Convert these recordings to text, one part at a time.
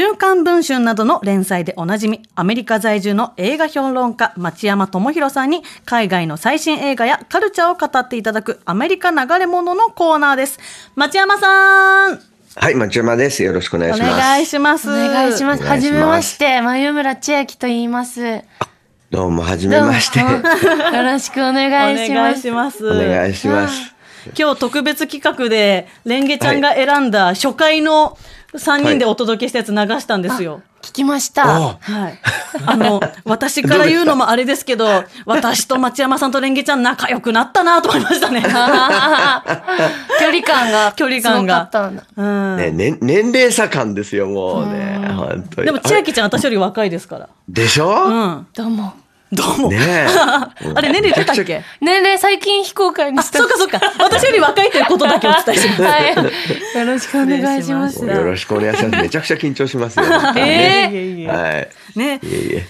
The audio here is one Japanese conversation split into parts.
週刊文春などの連載でおなじみ、アメリカ在住の映画評論家、町山智博さんに、海外の最新映画やカルチャーを語っていただく、アメリカ流れ物のコーナーです。町山さんはい、町山です。よろしくお願いおします。お願いします。お願いしますはじめまして、眉村千秋と言います。よどうも、はじめまして。ろしくお願いしお願ます。いします。お願いします。今日特別企画で、レンゲちゃんが選んだ初回の3人でお届けしたやつ流したんですよ。聞きました。おはい。あの、私から言うのもあれですけど、私と町山さんとレンゲちゃん仲良くなったなと思いましたね。距離感が距離感がすごかったんだ。うん。ね、ね年齢差感ですよ、もうね。本当に。でも千あ秋ちゃん私より若いですから。でしょ、うん。どうも。どうも。ねえ。あれ年齢出たっけ？年齢最近非公開にあ、した。そうかそうか。私より若いということだけお伝えします。はい。よろしくお願いしま失す。よろしくお願いします。めちゃくちゃ緊張しますよ。えいえはい。ね。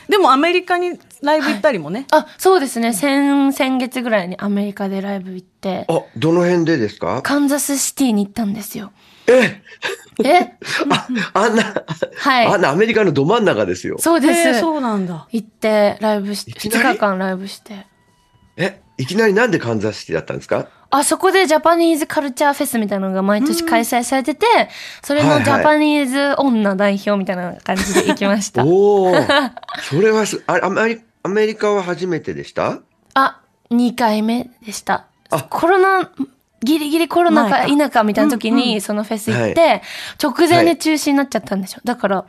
でもアメリカにライブ行ったりもね。あ、そうですね。先、先月ぐらいにアメリカでライブ行って、あ、どの辺でですか？カンザスシティに行ったんですよ。え？え？あ、あんな、はいあんなアメリカのど真ん中ですよ。そうです。そうなんだ。行って、ライブして、2いきなり？日間ライブして。え、いきなりなんでカンザスシティだったんですか？あそこでジャパニーズカルチャーフェスみたいなのが毎年開催されてて、それはいはいのジャパニーズ女代表みたいな感じで行きました。おお、それはす、あアメリアメリカは初めてでした？あ、2回目でしたあ。コロナ、ギリギリコロナか否かみたいな時にそのフェス行って、直前で中止になっちゃったんでしょ。だから、あ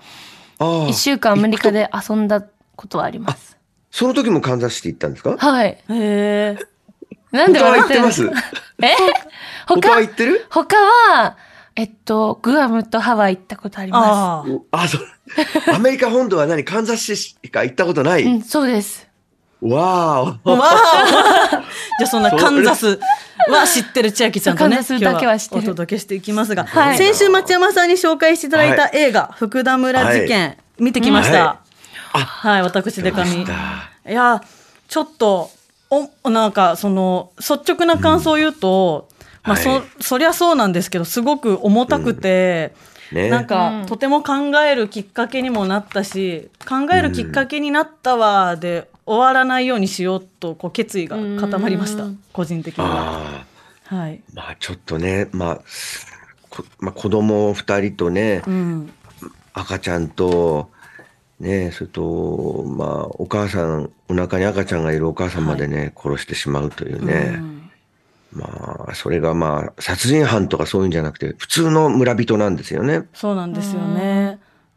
あ1週間アメリカで遊んだことはあります。その時もカンザスシティ行ったんですか？はい。へえ。なんで他は笑ってる行ってます？え？他？は他行ってる？他は、えっと、グアムとハワイ行ったことありまああ。おあ、そう。アメリカ本土は何カンザスシティしか行ったことない、す。うん、そうです。わーお。わあ。じゃあそんなカンザスは知ってる千秋ちゃんとね、カンザスだけは知ってる。今日お届けしていきますが、はい。先週町山さんに紹介していただいた映画、福田村事件、見てきました。ははい、私でかみ。いや、ちょっと、お、なんか、その、率直な感想を言うと、まあ、そはい、そりゃそうなんですけど、すごく重たくて、ね。なんか、うん。とても考えるきっかけにもなったし考えるきっかけになったわで終わらないようにしようとこう決意が固まりました、うん個人的には。あはいあ、まあちょっとね、まあ、こまあ、子供二人とね、うん赤ちゃんと、ね、それと、まあ、お母さん、お腹に赤ちゃんがいるお母さんまでね、殺してしまうというね。うんまあ、それがまあ、殺人犯とかそういうんじゃなくて、普通の村人なんですよね。そうなんですよね。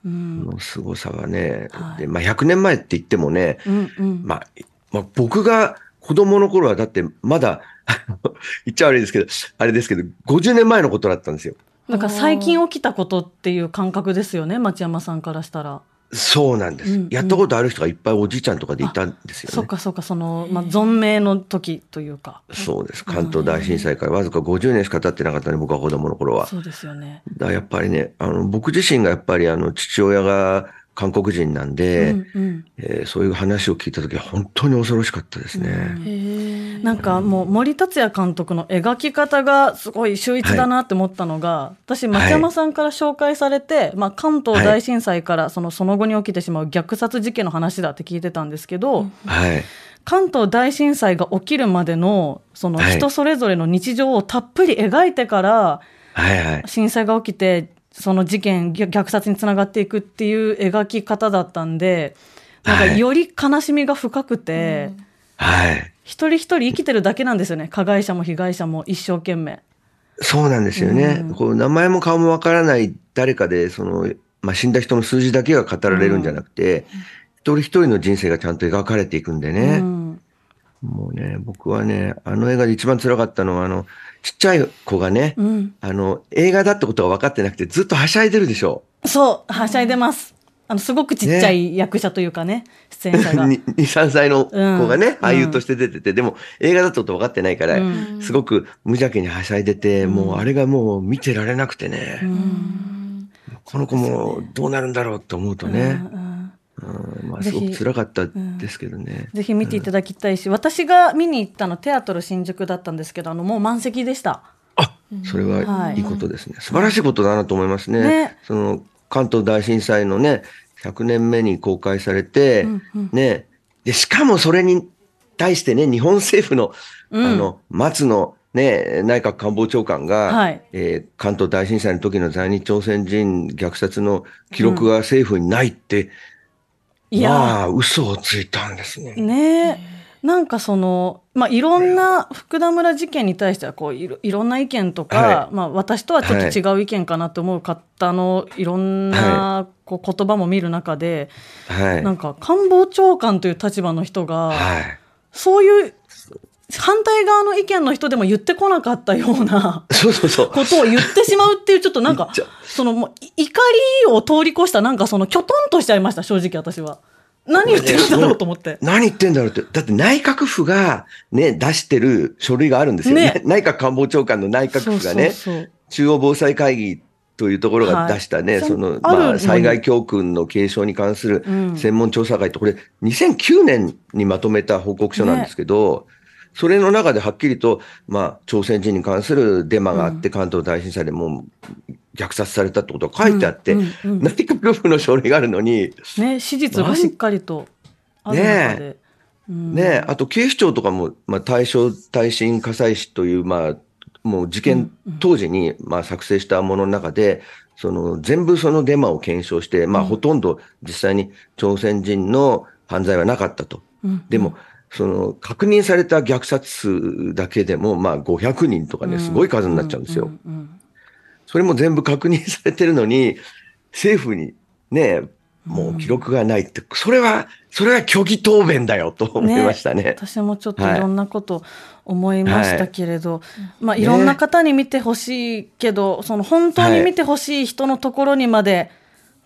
うんの凄さがね。はいで、まあ、100年前って言ってもね、うんうんまあ、まあ、僕が子供の頃はだってまだ、言っちゃ悪いですけど、あれですけど、50年前のことだったんですよ。なんか最近起きたことっていう感覚ですよね町山さんからしたら。そうなんです。うんうんやったことある人がいっぱいおじいちゃんとかでいたんですよね。そっかそっかその、まあ、存命の時というか。そうです。関東大震災からわずか50年しか経ってなかったね、僕は子供の頃は。そうですよね。だやっぱりね、あの、僕自身がやっぱりあの、父親が韓国人なんで、うんうんえーそういう話を聞いた時は本当に恐ろしかったですね。へなんかもう森達也監督の描き方がすごい秀逸だなって思ったのが、私町山さんから紹介されて、まあ、関東大震災からそのその後に起きてしまう虐殺事件の話だって聞いてたんですけど、はい。関東大震災が起きるまでのそのはい人それぞれの日常をたっぷり描いてからはいはい。震災が起きてその事件虐虐殺につながっていくっていう描き方だったんでなんかはいより悲しみが深くて。はい。一人一人生きてるだけなんですよね。加害者も被害者も一生懸命。そうなんですよね。うん。こう名前も顔もわからない誰かで、その、まあ、死んだ人の数字だけが語られるんじゃなくて、一人一人の人生がちゃんと描かれていくんでね。うん。もうね、僕はね、あの映画で一番辛かったのは、あの、ちっちゃい子がね、うん、あの、映画だってことが分かってなくて、ずっとはしゃいでるでしょ。そうはしゃいでますあのすごくちっちゃい役者というかね出演者が。2、3歳の子がね、うん。俳優として出てて、でも映画だと分かってないから、うん。すごく無邪気にはしゃいでて、うん。もうあれがもう見てられなくてね、うん。この子もどうなるんだろうって思うとね、うんまあ、すごく辛かったですけどね。ぜひ見ていただきたいし、私が見に行ったのテアトル新宿だったんですけどあのもう満席でした。あ、それははいいいことですね。素晴らしいことだなと思いますね。ね。その関東大震災のね、100年目に公開されて、うんうん。ね、で、しかもそれに対してね、日本政府の、うん。あの、松野、ね、内閣官房長官が、はい。えー関東大震災の時の在日朝鮮人虐殺の記録が政府にないって、いやまあ、嘘をついたんですね。ね。えなんかその、まあ、いろんな福田村事件に対してはこういろいろんな意見とか、はまあ、私とはちょっと違う意見かなと思う方のいろんなこう言葉も見る中で、はい。なんか官房長官という立場の人が、はい。そういう反対側の意見の人でも言ってこなかったようなそうそうそう。ことを言ってしまうっていうちょっとなんかそのもうい怒りを通り越したなんかそのきょとんとしちゃいました正直私は。何言ってるんだろうと思って。何言ってんだろうって。だって内閣府がね、出してる書類があるんですよね。ね 内閣官房長官の内閣府がね、そうそうそう中央防災会議というところが出したね、はいその、まあ、災害教訓の継承に関するうん専門調査会って、これ2009年にまとめた報告書なんですけど、それの中ではっきりと、まあ、朝鮮人に関するデマがあって、関東大震災でもう虐殺されたってことが書いてあって、うんうんうん内閣府の書類があるのに、ね、史実がしっかりとある中で。うん。ねあと警視庁とかも、まあ、大正耐震火災士という、まあ、もう事件当時に、まあ、作成したものの中で、その全部そのデマを検証して、まあ、ほとんど実際に朝鮮人の犯罪はなかったと。うん。でも、その確認された虐殺数だけでも、まあ、500人とかね、すごい数になっちゃうんですよ。それも全部確認されてるのに、政府にね、もう記録がないって、それは、それは虚偽答弁だよと思いましたね。私もちょっといろんなこと思いましたけれど、まあいろんな方に見てほしいけど、その本当に見てほしい人のところにまで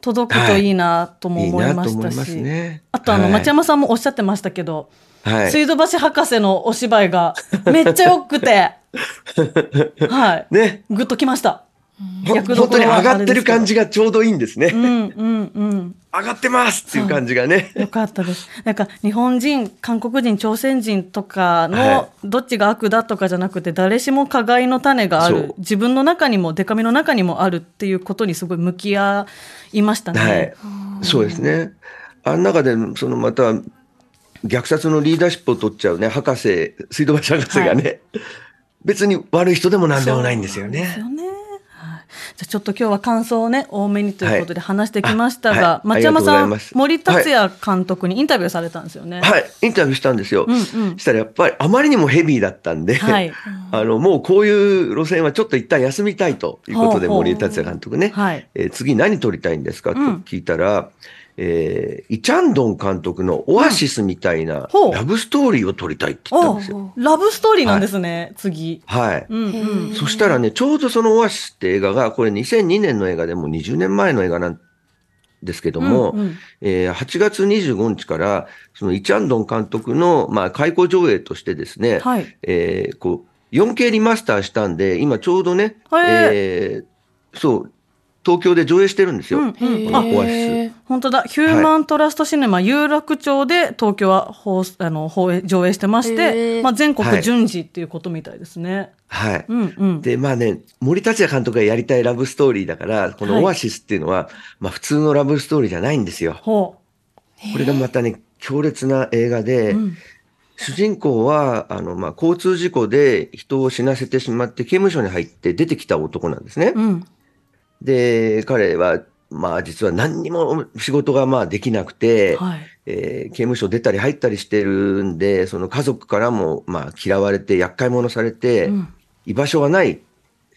届くとい。いなともいい思いましたし、ね。あとあの、はい。町山さんもおっしゃってましたけど、はい。水道橋博士のお芝居がめっちゃ良くて、はい、ね。グッときました。ほ役本当に上がってる感じがちょうどいいんですね。うんうんうん。上がってますっていう感じがね。よかったです。なんか日本人、韓国人、朝鮮人とかはのどっちが悪だとかじゃなくて、誰しも加害の種がある、自分の中にも、デカミの中にもあるっていうことにすごい向き合いましたね。はい。そうですね。あの中で、そのまた、虐殺のリーダーシップを取っちゃうね、博士、水道橋博士がね、別に悪い人でもなんでもないんですよね。ですよね。はいじゃあちょっと今日は感想をね多めにということで話してきましたが、はい。町山さん森達也監督にインタビューされたんですよね。はい、インタビューしたんですよ。うんうん。したらやっぱりあまりにもヘビーだったんで、はい。あのもうこういう路線はちょっと一旦休みたいということで森達也監督ね、はい。えー次何撮りたいんですか？とうん聞いたら、えーイチャンドン監督のオアシスみたいなラブストーリーを撮りたいって言ったんですよ。ラブストーリーなんですね、次。はい。うんうん。そしたらね、ちょうどそのオアシスって映画が、これ2002年の映画でもう20年前の映画なんですけども、うんうんえー8月25日から、そのイチャンドン監督の、まあ、開講上映としてですね、はい。えーこう、4K リマスターしたんで、今ちょうどね、えーそう、東京で上映してるんですよ。うんうんこのオアシス。本当だ、ヒューマントラストシネマ有楽町で東京は放あの放映上映してましへて、ーまあ、全国はい順次っていうことみたいですね。はい。うんうん。で、まあね、森達也監督がやりたいラブストーリーだから、このオアシスっていうのは、まあ普通のラブストーリーじゃないんですよ。ほこれがまたね、強烈な映画で、う。うん主人公は、あの、まあ、交通事故で人を死なせてしまって刑務所に入って出てきた男なんですね。うん。で、彼は、まあ、実は何にも仕事がまあできなくて、はい。えー刑務所出たり入ったりしてるんで、その家族からもまあ嫌われて厄介者されて、うん居場所がない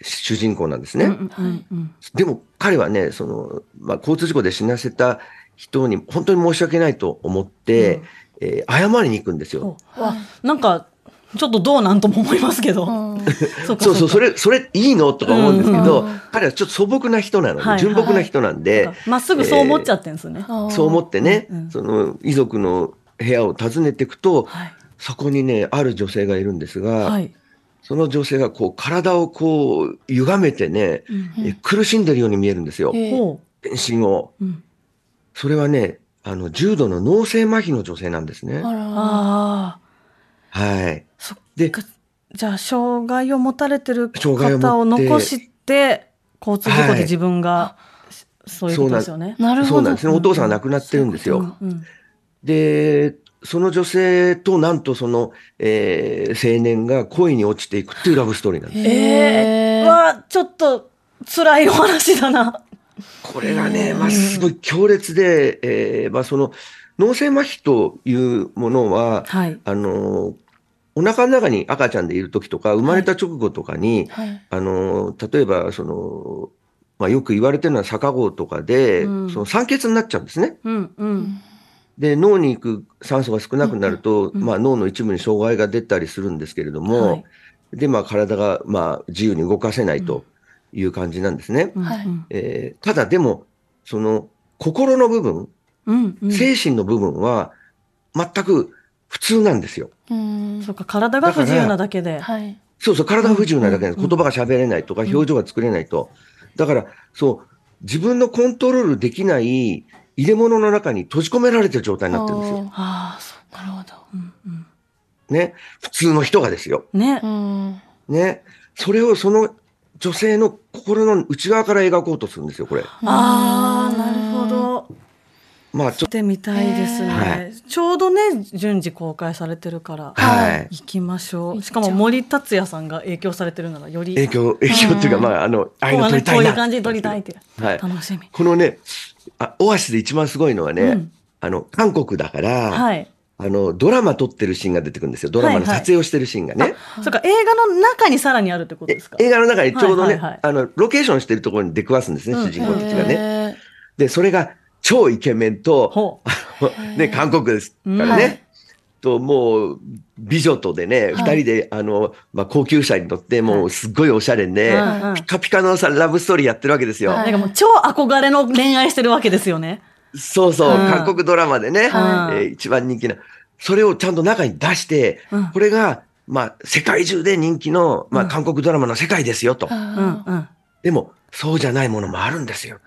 主人公なんですね。うんうんうんでも彼はね、その、まあ、交通事故で死なせた人に本当に申し訳ないと思って、えー謝りに行くんですよ。なんか、ちょっとどうなんとも思いますけど。そうかそうそう、それ。れ、それいいの？とか思うんですけど、うんうん彼はちょっと素朴な人なので、はい純朴な人なんで、まっすぐそう思っちゃってんですね。そう思ってね、うんうんその遺族の部屋を訪ねていくと、はい。そこにね、ある女性がいるんですが、はい。その女性がこう体をこう歪めてね、うんえ苦しんでるように見えるんですよ。全身を。う。うんそれはね、あの、重度の脳性麻痺の女性なんですね。あら。はい。そっじゃあ障害を持たれてる方を残して交通事故で自分がそういうことですよね。なるほど。そうなんですね。お父さんが亡くなってるんですよ。うんで、その女性となんとその、えー青年が恋に落ちていくっていうラブストーリーなんです。えー、わあちょっと辛いお話だな。これがね、まあ、すごい強烈で、えーまあ、その脳性麻痺というものは、はい。あのお腹の中に赤ちゃんでいる時とか生まれた直後とかに、はい。あの例えばその、まあ、よく言われてるのは逆号とかで、うんその酸欠になっちゃうんですね。うんうん。で脳に行く酸素が少なくなると、うんまあ、脳の一部に障害が出たりするんですけれども、はいで、まあ、体が、まあ、自由に動かせないという感じなんですね。うんはいえーただでもその心の部分うんうん。精神の部分は全く普通なんですよ。うんそうか体が不自由なだけで。はい。そうそう、体が不自由なだけで言葉が喋れないとか、表情が作れないと。だから、そう、自分のコントロールできない入れ物の中に閉じ込められてる状態になってるんですよ。ああそう。なるほど。うんうん。ね。普通の人がですよ。ねう。ん。ね。それをその女性の心の内側から描こうとするんですよ、これ。ああなるほど。まあ、ちょっ見てみたいですね、はいちょうどね順次公開されてるから、と、はい。行きましょうしかも森達也さんが影響されてるならより影響、影響っていうか、まあ、あの、ああいうの撮りたいな。こういう感じで撮りたいってはい。楽しみ、このね、あオアシスで一番すごいのはね、うんあの、韓国だから、はいあの、ドラマ撮ってるシーンが出てくるんですよ。ドラマのはいはい撮影をしてるシーンがね。そっか映画の中にさらにあるってことえですか？映画の中にちょうどね、はいはいはいあの、ロケーションしてるところに出くわすんですね、うん主人公たちがね。ね。で、それが超イケメンと、ほね、韓国ですからね。と、もう、美女とでね、二、はい。人で、あの、まあ、高級車に乗って、もう、すっごいおしゃれで、ピカピカのさ、ラブストーリーやってるわけですよ。うなんかもう超憧れの恋愛してるわけですよね。そうそう、うん。韓国ドラマでね、はい。えー一番人気な。それをちゃんと中に出して、うん。これが、まあ、世界中で人気の、まあ、うん。韓国ドラマの世界ですよと。うんうん。でも、そうじゃないものもあるんですよ。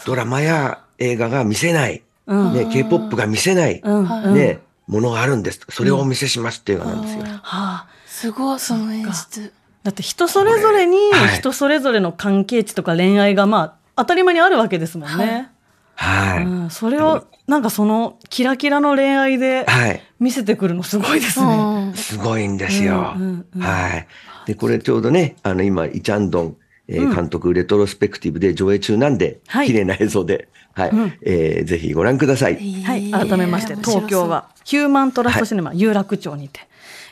あドラマや映画が見せない、あうんね、K-POP が見せない、うんうんね、ものがあるんです。それをお見せしますっていうのなんですよ。はあすごい、その演出。だって人それぞれにはい人それぞれの関係値とか恋愛がまあ当たり前にあるわけですもんね。はい。うん、それをなんかそのキラキラの恋愛ではい。見せてくるのすごいですね。うんすごいんですよ。うんうんうんはい。で、これちょうどね、あの、今、イチャンドン、えーうん監督、レトロスペクティブで上映中なんで、はい綺麗な映像で、はい、うんえーぜひご覧ください。はい、改めまして東京はヒューマントラストシネマ有楽町にて、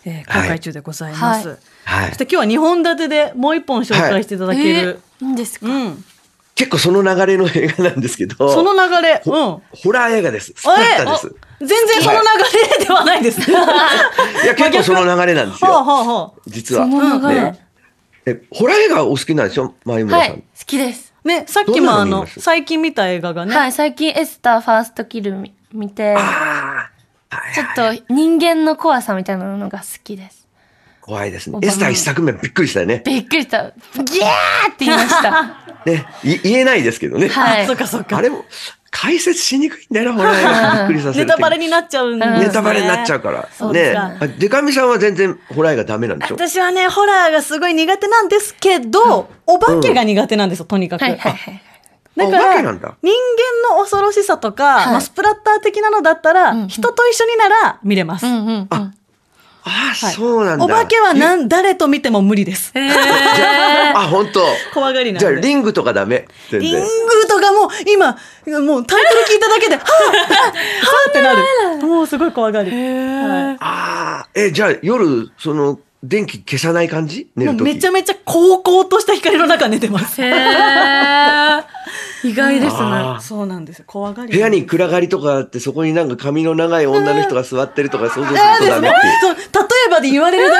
えー公開中でございます。はいはいそして今日は2本立てでもう一本紹介していただける。えーいいんですか？うん、結構その流れの映画なんですけど、その流れ、うん。ホラー映画です。スパです。あ全然その流れではないです。いや、結構その流れなんですほうよ。ほうほ実は。その流れ？ねえ、ホラー映画お好きなんでしょ？前村さん。はい、好きです。う。ね、さっきもあの最近見た映画がね、はい、最近エスターファーストキル見見て、ああ、はいちょっと人間の怖さみたいなのが好きです。怖いですねエスター一作目びっくりしたよね。びっくりした。ギャーって言いました。ね、い言えないですけどね。はいあそっかそっかあ。れも、解説しにくいんだよな、ホラー映画びっくりさせる。ネタバレになっちゃうんですね。ネタバレになっちゃうから。ねデカミさんは全然ホラー映画ダメなんでしょ？私はね、ホラーがすごい苦手なんですけど、お化けが苦手なんですよ、とにかく。はいはいはい。おだから、人間の恐ろしさとか、はいまあ、スプラッター的なのだったら、うんうん人と一緒になら見れます。うんうんうん。ああ、はいそうなんだ。お化けはなん誰と見ても無理です。あ、本当。怖がりなんじゃあ、で。リングとかダメ？全リング然。とかも今、もうタイトル聞いただけで、はぁ、はぁ、ってなる。もうすごい怖がり。はいああ、え、じゃあ、夜、その、電気消さない感じ？寝もうるとき。めちゃめちゃ高校とした光の中寝てます。へー意外ですね。そうなんですよ。怖がり。部屋に暗がりとかあって、そこになんか髪の長い女の人が座ってるとか想像するとダメって例えばで言われるだ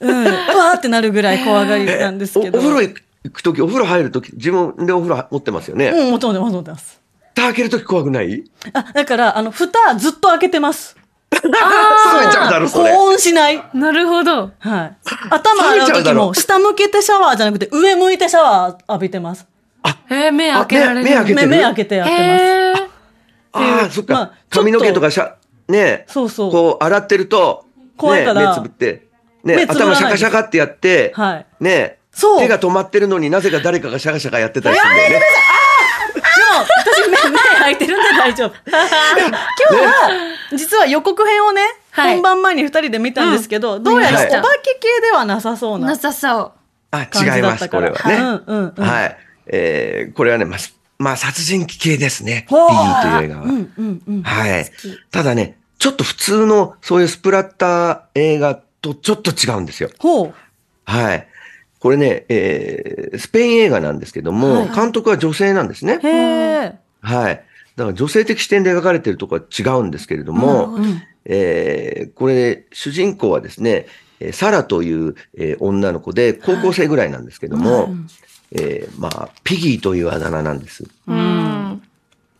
けでも、うん、わーってなるぐらい怖がりなんですけど。おお風呂行くとき、お風呂入るとき、自分でお風呂持ってますよね？うん、持ってます、持ってます。蓋開けるとき怖くない？あ、だから、あの、蓋ずっと開けてます。冷めちゃうだろ、それ。保温しない。なるほど。はい。頭洗う冷めちゃうだろ時も、下向けてシャワーじゃなくて、上向いてシャワー浴びてます。えー、目開けられる？目目開けてる？目目開けてやってます。ああ、そっか。まあ髪の毛とかしゃ、ねそうそうこう洗ってると、怖いからね、目つぶって、ね、頭シャカシャカってやって、はい。ね、そう。でも手が止まってるのになぜか誰かがシャカシャカやってたりするんだよね。私目目開いてるんで大丈夫。今日は実は予告編をね、はい本番前に二人で見たんですけど、どうやらはいお化け系ではなさそうななさそう。あ、違います。これはね。うんうんうん。はい。えーこれはね、まあ、すまあ、殺人鬼系ですね。ピほうギーという映画は。うんうんうん。はい。ただね、ちょっと普通のそういうスプラッター映画とちょっと違うんですよ。はい。これね、えースペイン映画なんですけども、はい監督は女性なんですね。はい。だから女性的視点で描かれているところは違うんですけれども、うんえーこれ、主人公はですね、えーサラという、えー女の子で高校生ぐらいなんですけども、うんえーまあ、ピギーというあだ名なんです。うん。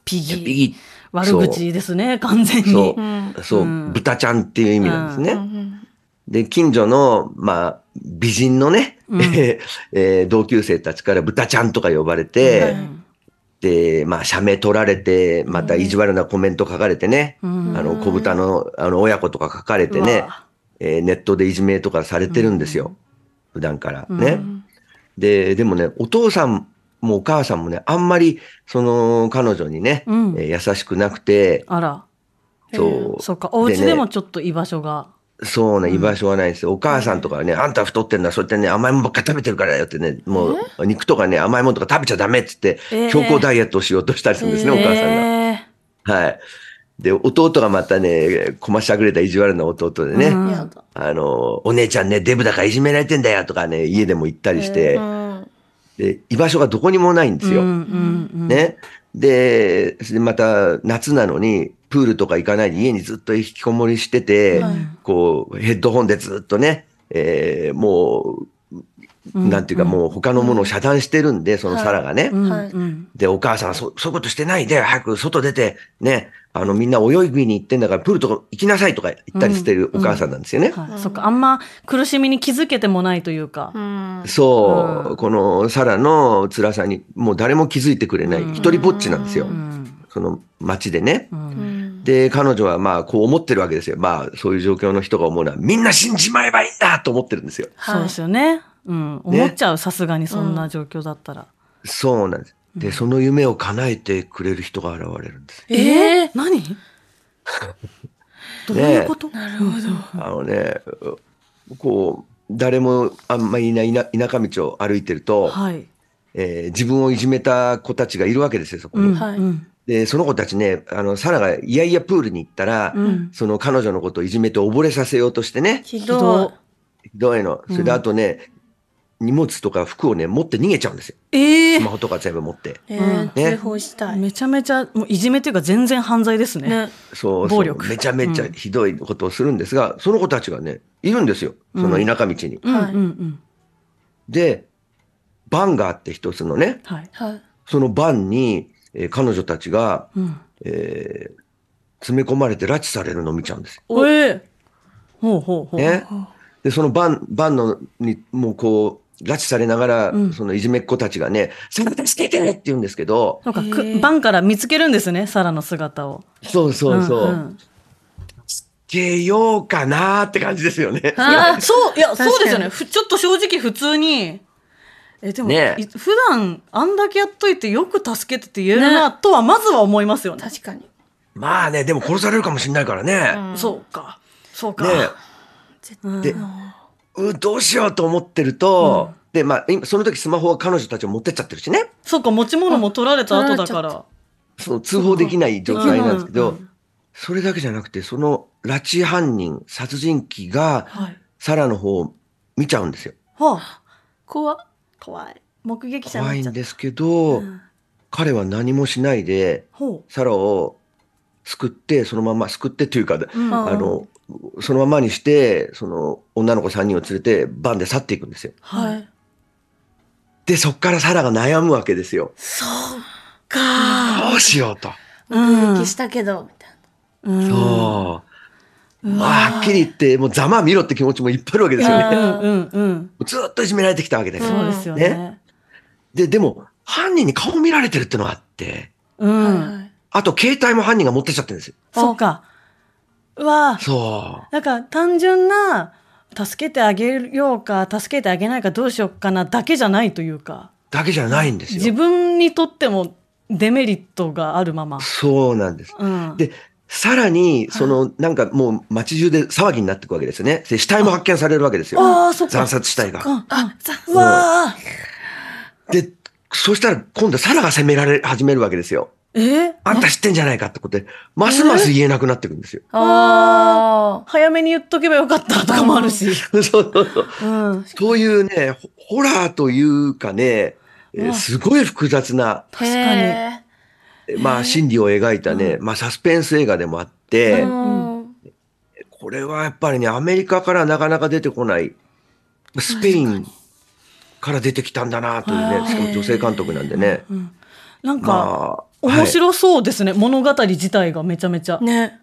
ピギー。ピギ悪口ですね、完全ー。そに。う。そう、うん豚ちゃんっていう意味なんですね。うんで、近所の、まあ、美人のね、うん えーえー同級生たちから豚ちゃんとか呼ばれて、うんで、まあ、写メ取られて、また意地悪なコメント書かれてね、うんあの、小豚の、あの、親子とか書かれてねえーネットでいじめとかされてるんですよ。普段からね。うんで、でもね、お父さんもお母さんもね、あんまり、その、彼女にね、うんえー優しくなくて、あら。そう、そっか、お家でもちょっと居場所が。そうね、居場所はないんですよ。お母さんとかはね、あんた太ってんだ、そうやってね、甘いもんばっか食べてるからよってね、もう、肉とかね、甘いもんとか食べちゃダメっつってえー、強行ダイエットをしようとしたりするんですね、お母さんが。えはい。で、弟がまたね、こましゃくれた意地悪な弟でね、うん。あの、お姉ちゃんね、デブだからいじめられてんだよとかね、家でも言ったりして、うんで、居場所がどこにもないんですよ。ね。で、また夏なのに、プールとか行かないで家にずっと引きこもりしてて、はいこう、ヘッドホンでずっとね、えーもう、うんなんていうかもう他のものを遮断してるんで、そのサラがね。で、お母さんはそそういうことしてないで、早く外出て、ね、あの、みんな泳ぎに行ってんだから、プールとか行きなさいとか言ったりしてるお母さんなんですよね。はい、そっかあんま苦しみに気づけてもないというか、うん。そう、うん。このサラの辛さに、もう誰も気づいてくれない、一人ぼっちなんですよ。うん。その街でね。で、彼女はまあ、こう思ってるわけですよ。まあ、そういう状況の人が思うのは、みんな死んじまえばいいんだと思ってるんですよ。そうですよね、うん、思っちゃうさすがにそんな状況だったら、そうなんです。で、その夢を叶えてくれる人が現れるんです。えー、何？どういうこと、なるほど。あのね、こう、誰もあんまりいない田田舎道を歩いてると、はい、えー自分をいじめた子たちがいるわけですよ、そこに。うん。はい。うん。で、その子たちね、あの、サラがいやいやプールに行ったら、うん。その彼女のことをいじめて溺れさせようとしてね、ひひどどい。ひどいの。それであとね、荷物とか服をね、持って逃げちゃうんですよ。えースマホとか全部持って。い。えーね通報したい。めちゃめちゃもういじめというか全然犯罪ですねね。そうそう暴力めちゃめちゃうんひどいことをするんですが、その子たちがね、いるんですよ。その田舎道に。うんはいうんうんで、バンがあって一つのね、はい、はい。そのバンに、えー彼女たちが、うん、えー詰め込まれて拉致されるのを見ちゃうんですよ。おえほうほうほう、ね。で、そのバン、バンのに、もうこう、拉致されながら、うん。そのいじめっ子たちがね、サラ助けて！って言うんですけど、そうかくバンから見つけるんですねサラの姿を。そうそうそう。んん。けようかなって感じですよね。あそういやそうですよね。ふちょっと正直普通にえでも、ね。い普段あんだけやっといてよく助けてって言えるな、とはまずは思いますよね。確かに。まあね、でも殺されるかもしれないからね。うん。そうか。そうか、ね。うん。でうどうしようと思ってると、で、まあ、今その時スマホは彼女たちを持ってっちゃってるしね。そうか持ち物も取られた後だから。そう、通報できない状態なんですけど、うんうん。それだけじゃなくて、その拉致犯人、殺人鬼が、はい。サラの方を見ちゃうんですよ。はあ。怖っ。怖い。目撃者に怖ないっちゃった。んですけど、うん。彼は何もしないで、ほサラを救って、そのまま、救ってっていうか、う、うん。ああの、そのままにして、その女の子3人を連れて、バンで去っていくんですよ。はい、はい。で、そっからサラが悩むわけですよ。そうかどうしようと。目撃したけど、みたいうんそう。はっきり言って、もうざまあ見ろって気持ちもいっぱいあるわけですよね。うんうんうんずっといじめられてきたわけですよ。そうですよねねで、でも、犯人に顔見られてるってのがあって、うな。ん。あと携帯も犯人が持ってっちゃってるんですよ。そうかうわそなんか単純な助けてあげようか助けてあげないかどうしようかなだけじゃないというかだけじゃないんです自よ。分にとってもデメリットがあるまま。そうなんです。うん、で、さらに、その、なんかもう街中で騒ぎになっていくわけですよね。で死体も発見されるわけですよ。ああそっか惨殺死体が。あうわあで、そしたら今度サラが責められ始めるわけですよ。え？あんた知ってんじゃないかってことで、ますます言えなくなっていくんですよ。あ早めに言っとけばよかったとかもあるし。そうそうそう。うん、そういうね、ホホラーというかね、えーすごい複雑な、確かに。へまあ心理を描いたね、まあサスペンス映画でもあって、ーうん。これはやっぱりね、アメリカからなかなか出てこない、スペインから出てきたんだなというね、しかも女性監督なんでね。うん。なんか、まあ、はい面白そうですね、物語自体がめちゃめちゃ。ね。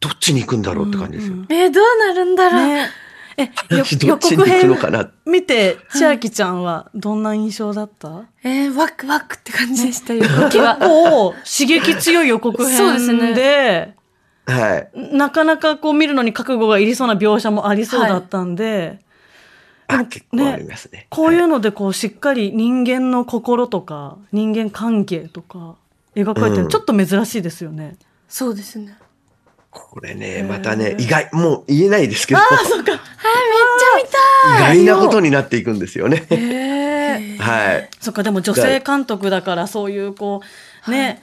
どっちに行くんだろうって感じですよ。うんえー、どうなるんだろう。ねえ、よ私ど予っちに告編行くのかな。見て、千秋ちゃんはどんな印象だった？えー、ワクワクって感じでしたよ、動きは。構刺激強い予告そうです編で、はい。なかなかこう見るのに覚悟がいりそうな描写もありそうだったんで、あ、結構ありますね。こういうはのでこうしっかり人間の心とか人間関係とか描かれてるうんのちょっと珍しいですよね。そうですね。これね、またね、意外、もう言えないですけど、はい、めっちゃ見た意外なことになっていくんですよね。はい。そっかでも女性監督だからそういうこうね、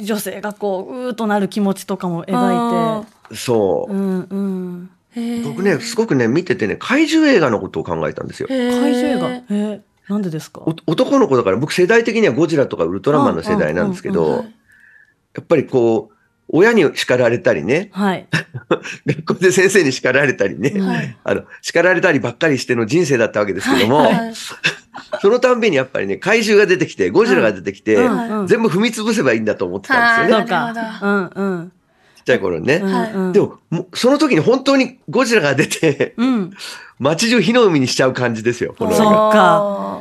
女性がこううーっとなる気持ちとかも描いて。そうう。んうん。ー。僕ね、すごくね、見ててね、怪獣映画のことを考えたんですよ。怪獣映画？えー、なんでですか？お男の子だから、僕世代的にはゴジラとかウルトラマンの世代なんですけうんうんど、はい。やっぱりこう、親に叱られたりね、はい。学校で先生に叱られたりね、はい。あの、叱られたりばっかりしての人生だったわけですけども、はい。そのたんびにやっぱりね、怪獣が出てきて、ゴジラが出てきて、うんうん。全部踏み潰せばいいんだと思ってたんですよね、そうなるほか。うんうん。ちっちゃい頃にね。はいでも、もうその時に本当にゴジラが出て、うん。街中火の海にしちゃう感じですよ、この映そう画。か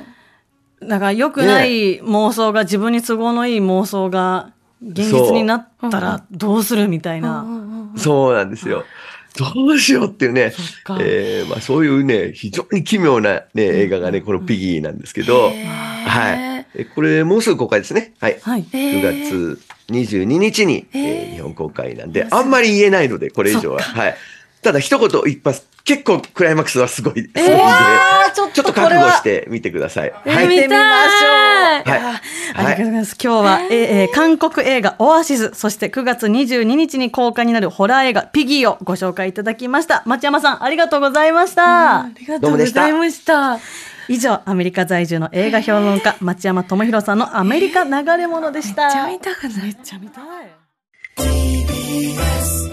だから良くない妄想が、自分に都合のいい妄想が現実になったらどうするみたいな。んうんそうなんですよ。どうしようっていうねえーまあ、そういうね、非常に奇妙な、ね、映画がね、このピギーなんですけど、はい。えこれ、もうすぐ公開ですね。はい。はい。へー9月22日に、えー日本公開なんで、あんまり言えないので、これ以上は。はい。ただ、一言一発、結構クライマックスはすごい、すごいんで、あーちょっちょっと覚悟してみてください。はい。見てみましょう。はいありがとうございます。今日は、えーえー韓国映画オアシス、そして9月22日に公開になるホラー映画ピギーをご紹介いただきました。町山さん、ありがとうございました。ありがとうございました。以上、アメリカ在住の映画評論家、町山智博さんのアメリカ流れ物でした。めっちゃ見たくないめっちゃ見たい。TBS